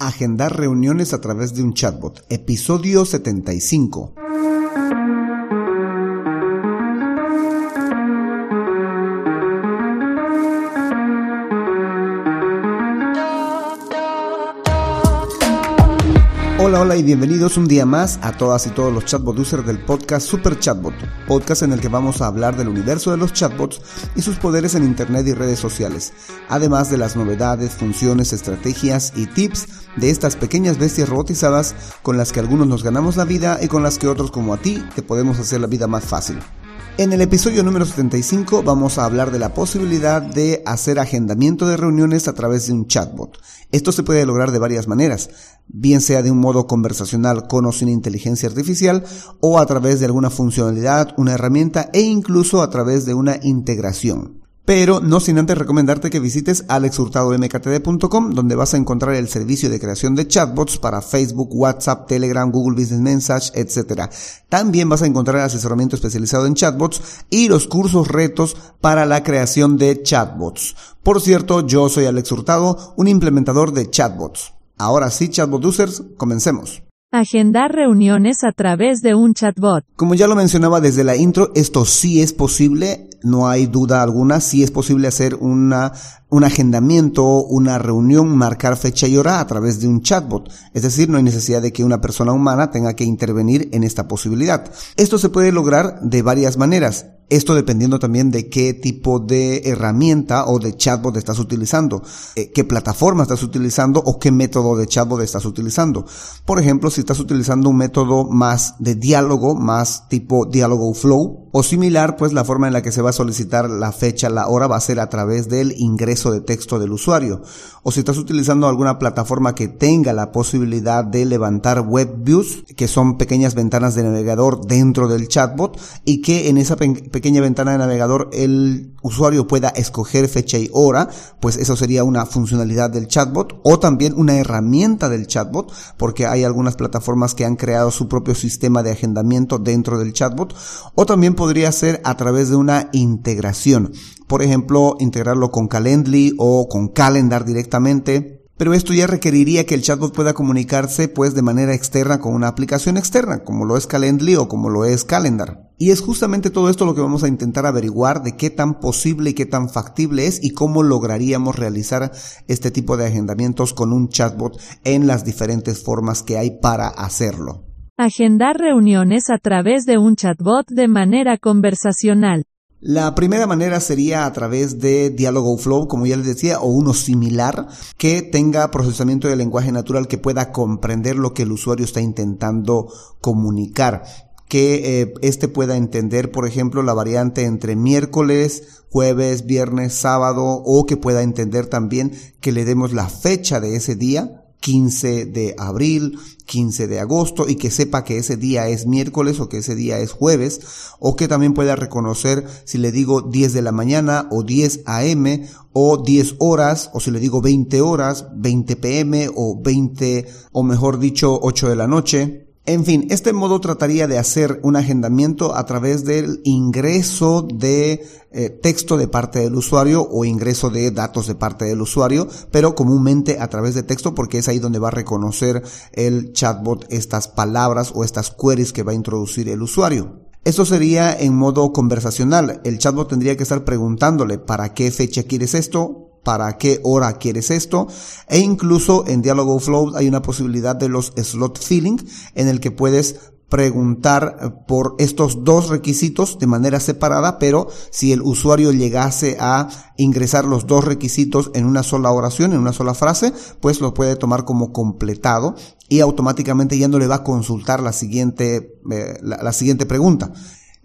Agendar reuniones a través de un chatbot. Episodio 75. Hola, hola y bienvenidos un día más a todas y todos los chatbot users del podcast Super Chatbot, podcast en el que vamos a hablar del universo de los chatbots y sus poderes en Internet y redes sociales, además de las novedades, funciones, estrategias y tips de estas pequeñas bestias robotizadas con las que algunos nos ganamos la vida y con las que otros como a ti te podemos hacer la vida más fácil. En el episodio número 75 vamos a hablar de la posibilidad de hacer agendamiento de reuniones a través de un chatbot. Esto se puede lograr de varias maneras, bien sea de un modo conversacional con o sin inteligencia artificial o a través de alguna funcionalidad, una herramienta e incluso a través de una integración. Pero no sin antes recomendarte que visites alexhurtadomktd.com donde vas a encontrar el servicio de creación de chatbots para Facebook, WhatsApp, Telegram, Google Business Message, etc. También vas a encontrar asesoramiento especializado en chatbots y los cursos retos para la creación de chatbots. Por cierto, yo soy Alex Hurtado, un implementador de chatbots. Ahora sí, chatbot users, comencemos. Agendar reuniones a través de un chatbot. Como ya lo mencionaba desde la intro, esto sí es posible, no hay duda alguna, sí es posible hacer una, un agendamiento, una reunión, marcar fecha y hora a través de un chatbot. Es decir, no hay necesidad de que una persona humana tenga que intervenir en esta posibilidad. Esto se puede lograr de varias maneras. Esto dependiendo también de qué tipo de herramienta o de chatbot estás utilizando, eh, qué plataforma estás utilizando o qué método de chatbot estás utilizando. Por ejemplo, si estás utilizando un método más de diálogo, más tipo diálogo flow o similar, pues la forma en la que se va a solicitar la fecha, la hora va a ser a través del ingreso de texto del usuario. O si estás utilizando alguna plataforma que tenga la posibilidad de levantar web views, que son pequeñas ventanas de navegador dentro del chatbot y que en esa pequeña ventana de navegador el usuario pueda escoger fecha y hora, pues eso sería una funcionalidad del chatbot o también una herramienta del chatbot, porque hay algunas plataformas que han creado su propio sistema de agendamiento dentro del chatbot, o también podría ser a través de una integración. Por ejemplo, integrarlo con Calendly o con Calendar directamente pero esto ya requeriría que el chatbot pueda comunicarse pues de manera externa con una aplicación externa, como lo es Calendly o como lo es Calendar. Y es justamente todo esto lo que vamos a intentar averiguar de qué tan posible y qué tan factible es y cómo lograríamos realizar este tipo de agendamientos con un chatbot en las diferentes formas que hay para hacerlo. Agendar reuniones a través de un chatbot de manera conversacional. La primera manera sería a través de Dialogo Flow, como ya les decía, o uno similar que tenga procesamiento de lenguaje natural que pueda comprender lo que el usuario está intentando comunicar que eh, este pueda entender, por ejemplo, la variante entre miércoles, jueves, viernes, sábado, o que pueda entender también que le demos la fecha de ese día, 15 de abril, 15 de agosto y que sepa que ese día es miércoles o que ese día es jueves o que también pueda reconocer si le digo 10 de la mañana o 10 am o 10 horas o si le digo 20 horas, 20 pm o 20 o mejor dicho 8 de la noche en fin, este modo trataría de hacer un agendamiento a través del ingreso de eh, texto de parte del usuario o ingreso de datos de parte del usuario, pero comúnmente a través de texto porque es ahí donde va a reconocer el chatbot estas palabras o estas queries que va a introducir el usuario. Esto sería en modo conversacional. El chatbot tendría que estar preguntándole para qué fecha quieres esto, para qué hora quieres esto e incluso en Dialogo Flow hay una posibilidad de los slot filling en el que puedes preguntar eh, por estos dos requisitos de manera separada, pero si el usuario llegase a ingresar los dos requisitos en una sola oración, en una sola frase, pues lo puede tomar como completado y automáticamente ya no le va a consultar la siguiente, eh, la siguiente pregunta.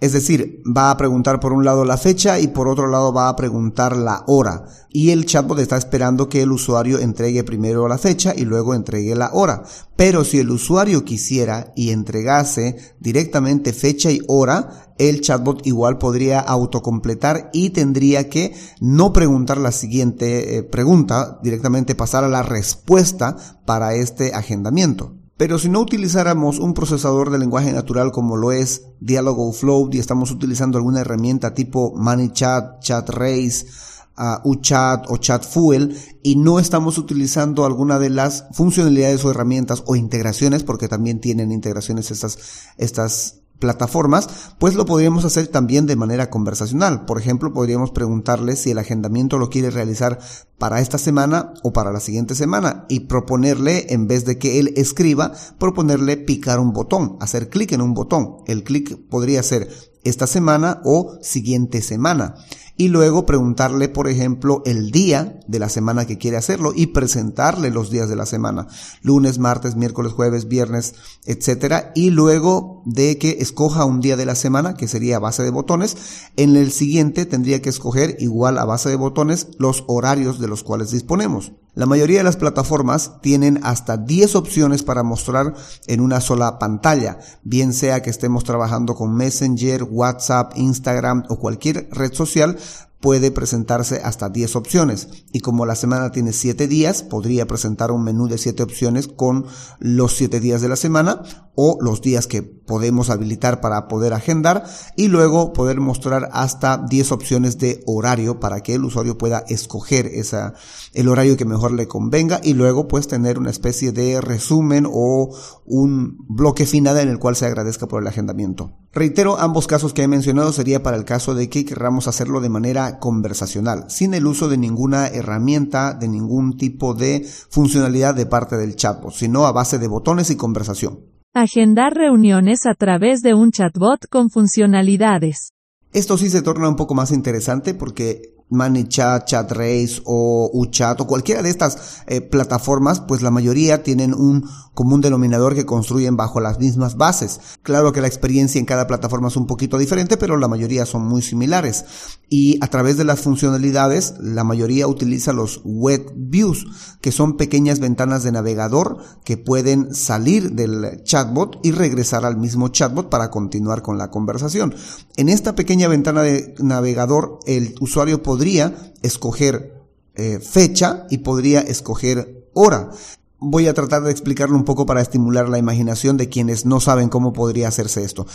Es decir, va a preguntar por un lado la fecha y por otro lado va a preguntar la hora. Y el chatbot está esperando que el usuario entregue primero la fecha y luego entregue la hora. Pero si el usuario quisiera y entregase directamente fecha y hora, el chatbot igual podría autocompletar y tendría que no preguntar la siguiente eh, pregunta, directamente pasar a la respuesta para este agendamiento. Pero si no utilizáramos un procesador de lenguaje natural como lo es Dialogo Flow y estamos utilizando alguna herramienta tipo ManyChat, ChatRace a UChat o ChatFuel y no estamos utilizando alguna de las funcionalidades o herramientas o integraciones, porque también tienen integraciones estas, estas plataformas, pues lo podríamos hacer también de manera conversacional. Por ejemplo, podríamos preguntarle si el agendamiento lo quiere realizar para esta semana o para la siguiente semana y proponerle, en vez de que él escriba, proponerle picar un botón, hacer clic en un botón. El clic podría ser esta semana o siguiente semana y luego preguntarle, por ejemplo, el día de la semana que quiere hacerlo y presentarle los días de la semana, lunes, martes, miércoles, jueves, viernes, etcétera, y luego de que escoja un día de la semana, que sería a base de botones, en el siguiente tendría que escoger igual a base de botones los horarios de los cuales disponemos. La mayoría de las plataformas tienen hasta 10 opciones para mostrar en una sola pantalla, bien sea que estemos trabajando con Messenger, WhatsApp, Instagram o cualquier red social, else. Puede presentarse hasta 10 opciones y como la semana tiene 7 días, podría presentar un menú de 7 opciones con los 7 días de la semana o los días que podemos habilitar para poder agendar y luego poder mostrar hasta 10 opciones de horario para que el usuario pueda escoger esa, el horario que mejor le convenga y luego pues tener una especie de resumen o un bloque final en el cual se agradezca por el agendamiento. Reitero, ambos casos que he mencionado sería para el caso de que querramos hacerlo de manera conversacional, sin el uso de ninguna herramienta, de ningún tipo de funcionalidad de parte del chatbot, sino a base de botones y conversación. Agendar reuniones a través de un chatbot con funcionalidades. Esto sí se torna un poco más interesante porque ManyChat, ChatRace o UChat o cualquiera de estas eh, plataformas, pues la mayoría tienen un común denominador que construyen bajo las mismas bases. Claro que la experiencia en cada plataforma es un poquito diferente, pero la mayoría son muy similares. Y a través de las funcionalidades, la mayoría utiliza los web views, que son pequeñas ventanas de navegador que pueden salir del chatbot y regresar al mismo chatbot para continuar con la conversación. En esta pequeña ventana de navegador, el usuario podría escoger eh, fecha y podría escoger hora. Voy a tratar de explicarlo un poco para estimular la imaginación de quienes no saben cómo podría hacerse esto.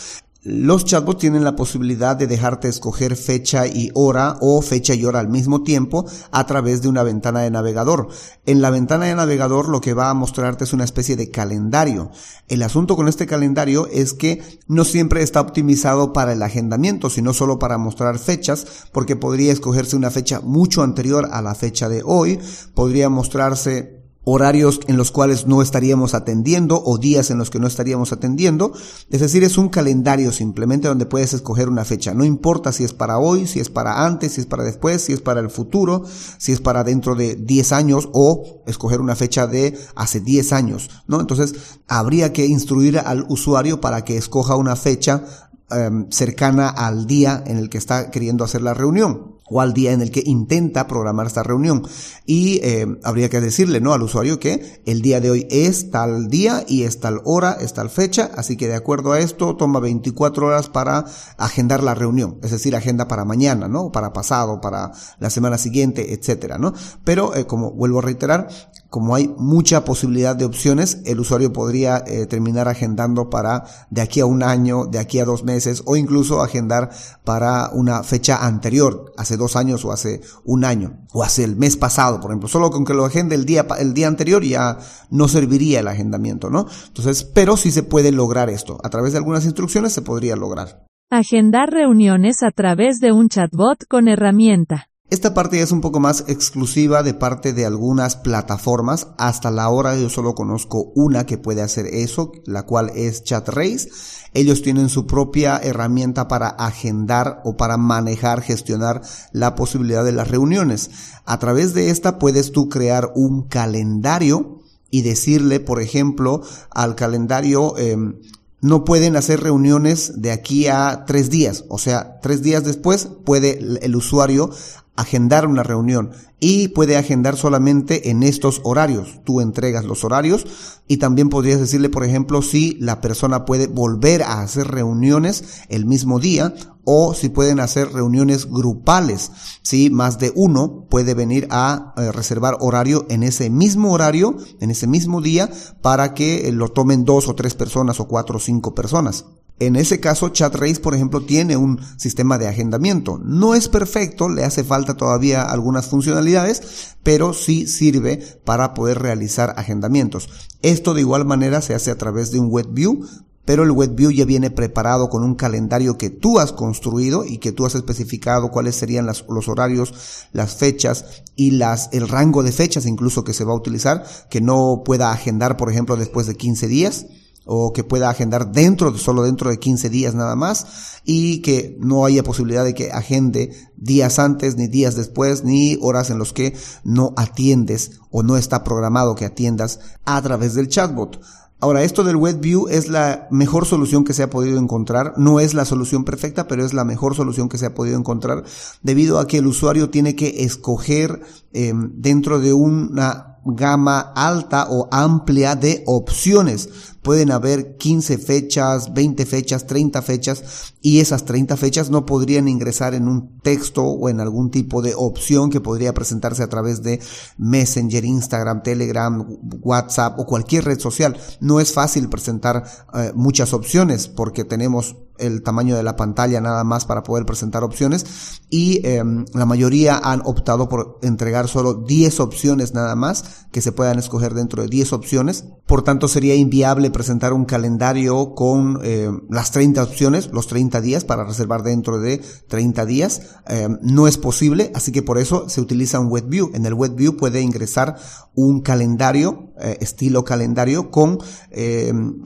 Los chatbots tienen la posibilidad de dejarte escoger fecha y hora o fecha y hora al mismo tiempo a través de una ventana de navegador. En la ventana de navegador lo que va a mostrarte es una especie de calendario. El asunto con este calendario es que no siempre está optimizado para el agendamiento, sino solo para mostrar fechas, porque podría escogerse una fecha mucho anterior a la fecha de hoy, podría mostrarse horarios en los cuales no estaríamos atendiendo o días en los que no estaríamos atendiendo. Es decir, es un calendario simplemente donde puedes escoger una fecha. No importa si es para hoy, si es para antes, si es para después, si es para el futuro, si es para dentro de 10 años o escoger una fecha de hace 10 años, ¿no? Entonces, habría que instruir al usuario para que escoja una fecha em, cercana al día en el que está queriendo hacer la reunión o al día en el que intenta programar esta reunión. Y eh, habría que decirle ¿no? al usuario que el día de hoy es tal día y es tal hora, es tal fecha, así que de acuerdo a esto toma 24 horas para agendar la reunión, es decir, agenda para mañana, ¿no? Para pasado, para la semana siguiente, etcétera, ¿no? Pero eh, como vuelvo a reiterar, como hay mucha posibilidad de opciones, el usuario podría eh, terminar agendando para de aquí a un año, de aquí a dos meses o incluso agendar para una fecha anterior, hace dos años o hace un año o hace el mes pasado, por ejemplo. Solo con que lo agende el día, el día anterior ya no serviría el agendamiento, ¿no? Entonces, pero sí se puede lograr esto. A través de algunas instrucciones se podría lograr. Agendar reuniones a través de un chatbot con herramienta. Esta parte es un poco más exclusiva de parte de algunas plataformas. Hasta la hora yo solo conozco una que puede hacer eso, la cual es ChatRace. Ellos tienen su propia herramienta para agendar o para manejar, gestionar la posibilidad de las reuniones. A través de esta puedes tú crear un calendario y decirle, por ejemplo, al calendario, em, no pueden hacer reuniones de aquí a tres días. O sea, tres días después puede el usuario agendar una reunión y puede agendar solamente en estos horarios. Tú entregas los horarios y también podrías decirle, por ejemplo, si la persona puede volver a hacer reuniones el mismo día o si pueden hacer reuniones grupales. Si más de uno puede venir a eh, reservar horario en ese mismo horario, en ese mismo día, para que eh, lo tomen dos o tres personas o cuatro o cinco personas. En ese caso, ChatRace, por ejemplo, tiene un sistema de agendamiento. No es perfecto, le hace falta todavía algunas funcionalidades, pero sí sirve para poder realizar agendamientos. Esto de igual manera se hace a través de un WebView, pero el WebView ya viene preparado con un calendario que tú has construido y que tú has especificado cuáles serían los horarios, las fechas y el rango de fechas incluso que se va a utilizar, que no pueda agendar, por ejemplo, después de 15 días o que pueda agendar dentro, solo dentro de 15 días nada más y que no haya posibilidad de que agende días antes, ni días después, ni horas en los que no atiendes o no está programado que atiendas a través del chatbot. Ahora, esto del WebView es la mejor solución que se ha podido encontrar. No es la solución perfecta, pero es la mejor solución que se ha podido encontrar debido a que el usuario tiene que escoger eh, dentro de una gama alta o amplia de opciones. Pueden haber 15 fechas, 20 fechas, 30 fechas y esas 30 fechas no podrían ingresar en un texto o en algún tipo de opción que podría presentarse a través de Messenger, Instagram, Telegram, WhatsApp o cualquier red social. No es fácil presentar eh, muchas opciones porque tenemos el tamaño de la pantalla nada más para poder presentar opciones y em, la mayoría han optado por entregar solo 10 opciones nada más que se puedan escoger dentro de 10 opciones. Por tanto, sería inviable presentar un calendario con em, las 30 opciones, los 30 días para reservar dentro de 30 días. Em, no es posible, así que por eso se utiliza un WebView. En el WebView puede ingresar un calendario, eh, estilo calendario, con,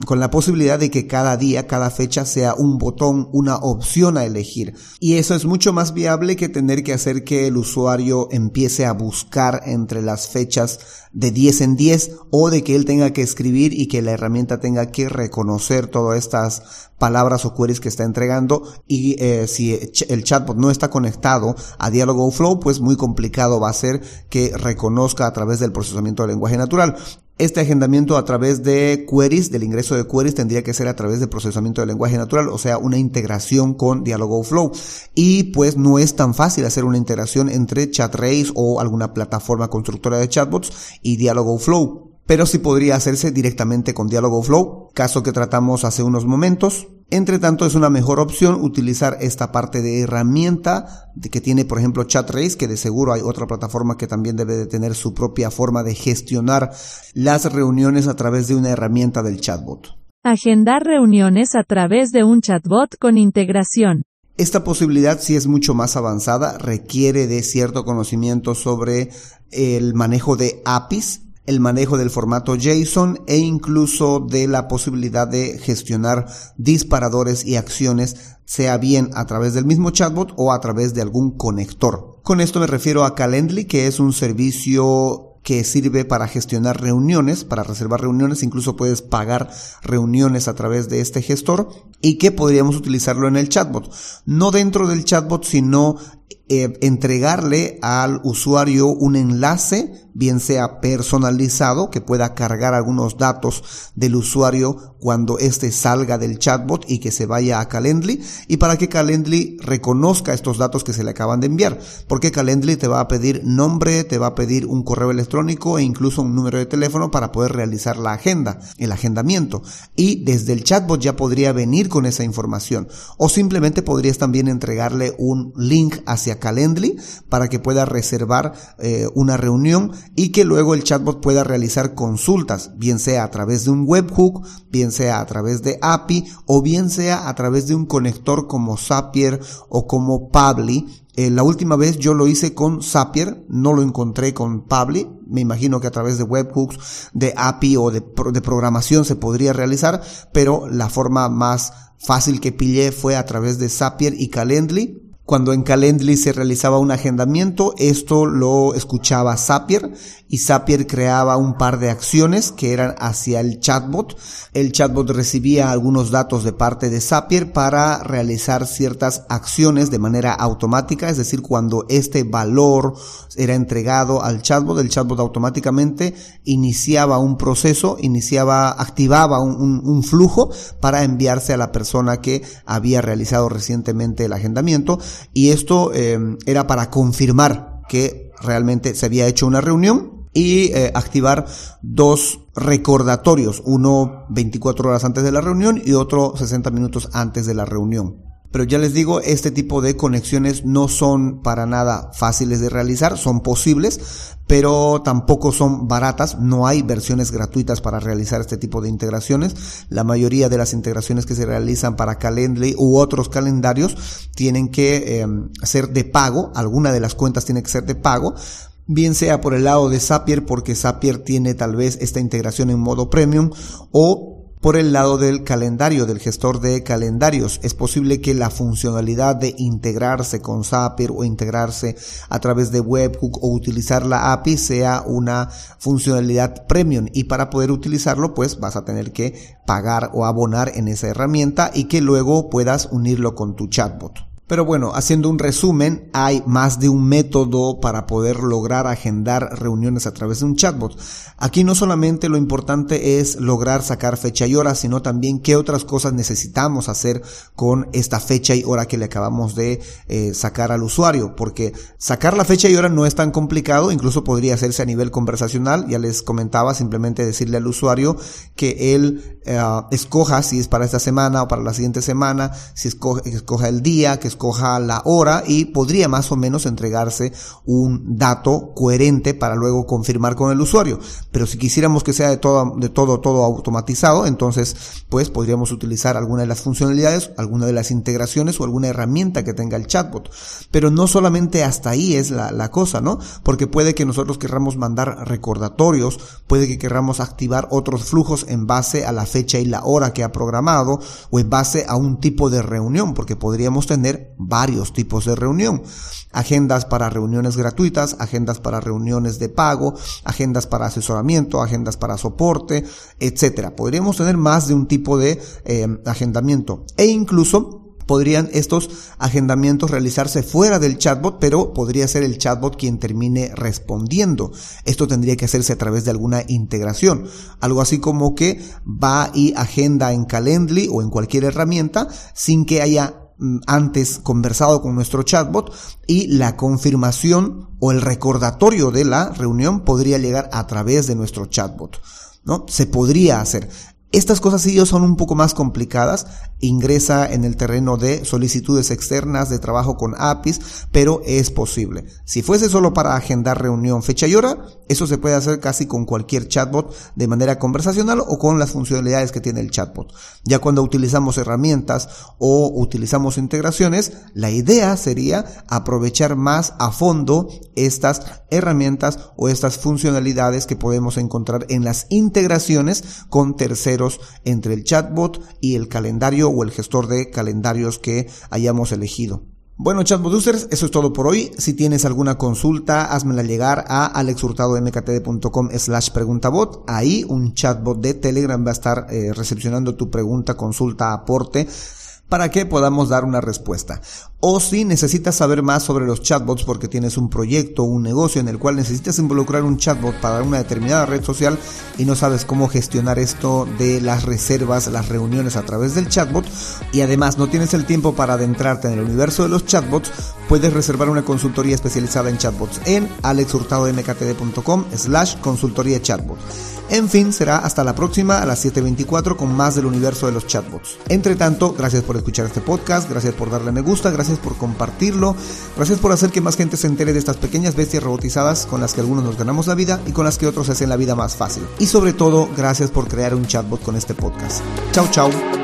con la posibilidad de que cada día, cada fecha sea un botón, una opción a elegir. Y eso es mucho más viable que tener que hacer que el usuario empiece a buscar entre las fechas de 10 en 10 o de que él tenga que escribir y que la herramienta tenga que reconocer todas estas palabras o queries que está entregando y eh, si el chatbot no está conectado a Dialogoflow pues muy complicado va a ser que reconozca a través del procesamiento del lenguaje natural. Este agendamiento a través de queries, del ingreso de queries, tendría que ser a través del procesamiento del lenguaje natural, o sea, una integración con Dialogoflow. Y pues no es tan fácil hacer una integración entre ChatRace o alguna plataforma constructora de chatbots y Dialogoflow pero sí podría hacerse directamente con Dialogoflow, caso que tratamos hace unos momentos. Entre tanto, es una mejor opción utilizar esta parte de herramienta que tiene, por ejemplo, ChatRace, que de seguro hay otra plataforma que también debe de tener su propia forma de gestionar las reuniones a través de una herramienta del chatbot. Agendar reuniones a través de un chatbot con integración. Esta posibilidad, si es mucho más avanzada, requiere de cierto conocimiento sobre el manejo de APIs el manejo del formato JSON e incluso de la posibilidad de gestionar disparadores y acciones, sea bien a través del mismo chatbot o a través de algún conector. Con esto me refiero a Calendly, que es un servicio que sirve para gestionar reuniones, para reservar reuniones, incluso puedes pagar reuniones a través de este gestor y que podríamos utilizarlo en el chatbot. No dentro del chatbot, sino eh, entregarle al usuario un enlace bien sea personalizado, que pueda cargar algunos datos del usuario cuando éste salga del chatbot y que se vaya a Calendly, y para que Calendly reconozca estos datos que se le acaban de enviar, porque Calendly te va a pedir nombre, te va a pedir un correo electrónico e incluso un número de teléfono para poder realizar la agenda, el agendamiento, y desde el chatbot ya podría venir con esa información, o simplemente podrías también entregarle un link hacia Calendly para que pueda reservar eh, una reunión y que luego el chatbot pueda realizar consultas, bien sea a través de un webhook, bien sea a través de API o bien sea a través de un conector como Zapier o como Pabli. Eh, la última vez yo lo hice con Zapier, no lo encontré con Pabli. Me imagino que a través de webhooks, de API o de, de programación se podría realizar, pero la forma más fácil que pillé fue a través de Zapier y Calendly cuando en Calendly se realizaba un agendamiento, esto lo escuchaba Zapier y Zapier creaba un par de acciones que eran hacia el chatbot. El chatbot recibía algunos datos de parte de Zapier para realizar ciertas acciones de manera automática, es decir, cuando este valor era entregado al chatbot, el chatbot automáticamente iniciaba un proceso, iniciaba, activaba un, un flujo para enviarse a la persona que había realizado recientemente el agendamiento y esto eh, era para confirmar que realmente se había hecho una reunión y eh, activar dos recordatorios, uno 24 horas antes de la reunión y otro 60 minutos antes de la reunión. Pero ya les digo, este tipo de conexiones no son para nada fáciles de realizar, son posibles, pero tampoco son baratas, no hay versiones gratuitas para realizar este tipo de integraciones. La mayoría de las integraciones que se realizan para Calendly u otros calendarios tienen que eh, ser de pago, alguna de las cuentas tiene que ser de pago, bien sea por el lado de Zapier porque Zapier tiene tal vez esta integración en modo premium o por el lado del calendario, del gestor de calendarios. Es posible que la funcionalidad de integrarse con Zapier o integrarse a través de Webhook o utilizar la API sea una funcionalidad premium y para poder utilizarlo pues vas a tener que pagar o abonar en esa herramienta y que luego puedas unirlo con tu chatbot. Pero bueno, haciendo un resumen, hay más de un método para poder lograr agendar reuniones a través de un chatbot. Aquí no solamente lo importante es lograr sacar fecha y hora, sino también qué otras cosas necesitamos hacer con esta fecha y hora que le acabamos de eh, sacar al usuario, porque sacar la fecha y hora no es tan complicado, incluso podría hacerse a nivel conversacional, ya les comentaba, simplemente decirle al usuario que él eh, escoja si es para esta semana o para la siguiente semana, si escoge, escoja el día, que escoja la hora y podría más o menos entregarse un dato coherente para luego confirmar con el usuario. Pero si quisiéramos que sea de todo, de todo, todo automatizado, entonces pues podríamos utilizar alguna de las funcionalidades, alguna de las integraciones o alguna herramienta que tenga el chatbot. Pero no solamente hasta ahí es la, la cosa, ¿no? Porque puede que nosotros querramos mandar recordatorios, puede que queramos activar otros flujos en base a la fecha y la hora que ha programado o en base a un tipo de reunión, porque podríamos tener varios tipos de reunión. Agendas para reuniones gratuitas, agendas para reuniones de pago, agendas para asesoramiento, agendas para soporte, etcétera. Podríamos tener más de un tipo de eh, agendamiento e incluso podrían estos agendamientos realizarse fuera del chatbot, pero podría ser el chatbot quien termine respondiendo. Esto tendría que hacerse a través de alguna integración. Algo así como que va y agenda en Calendly o en cualquier herramienta sin que haya antes conversado con nuestro chatbot y la confirmación o el recordatorio de la reunión podría llegar a través de nuestro chatbot. ¿no? Se podría hacer. Estas cosas sí son un poco más complicadas, ingresa en el terreno de solicitudes externas de trabajo con APIs, pero es posible. Si fuese solo para agendar reunión, fecha y hora, eso se puede hacer casi con cualquier chatbot de manera conversacional o con las funcionalidades que tiene el chatbot. Ya cuando utilizamos herramientas o utilizamos integraciones, la idea sería aprovechar más a fondo estas herramientas o estas funcionalidades que podemos encontrar en las integraciones con terceros entre el chatbot y el calendario o el gestor de calendarios que hayamos elegido. Bueno, chatbot users, eso es todo por hoy. Si tienes alguna consulta, házmela llegar a alexhurtadomktd.com slash preguntabot. Ahí un chatbot de Telegram va a estar eh, recepcionando tu pregunta, consulta, aporte para que podamos dar una respuesta. O si necesitas saber más sobre los chatbots porque tienes un proyecto, un negocio en el cual necesitas involucrar un chatbot para una determinada red social y no sabes cómo gestionar esto de las reservas, las reuniones a través del chatbot y además no tienes el tiempo para adentrarte en el universo de los chatbots, puedes reservar una consultoría especializada en chatbots en alexhurtadomktd.com slash consultoría chatbot. En fin, será hasta la próxima a las 7.24 con más del universo de los chatbots. Entre tanto, gracias por escuchar este podcast, gracias por darle me gusta, gracias por compartirlo, gracias por hacer que más gente se entere de estas pequeñas bestias robotizadas con las que algunos nos ganamos la vida y con las que otros hacen la vida más fácil. Y sobre todo, gracias por crear un chatbot con este podcast. Chao, chao.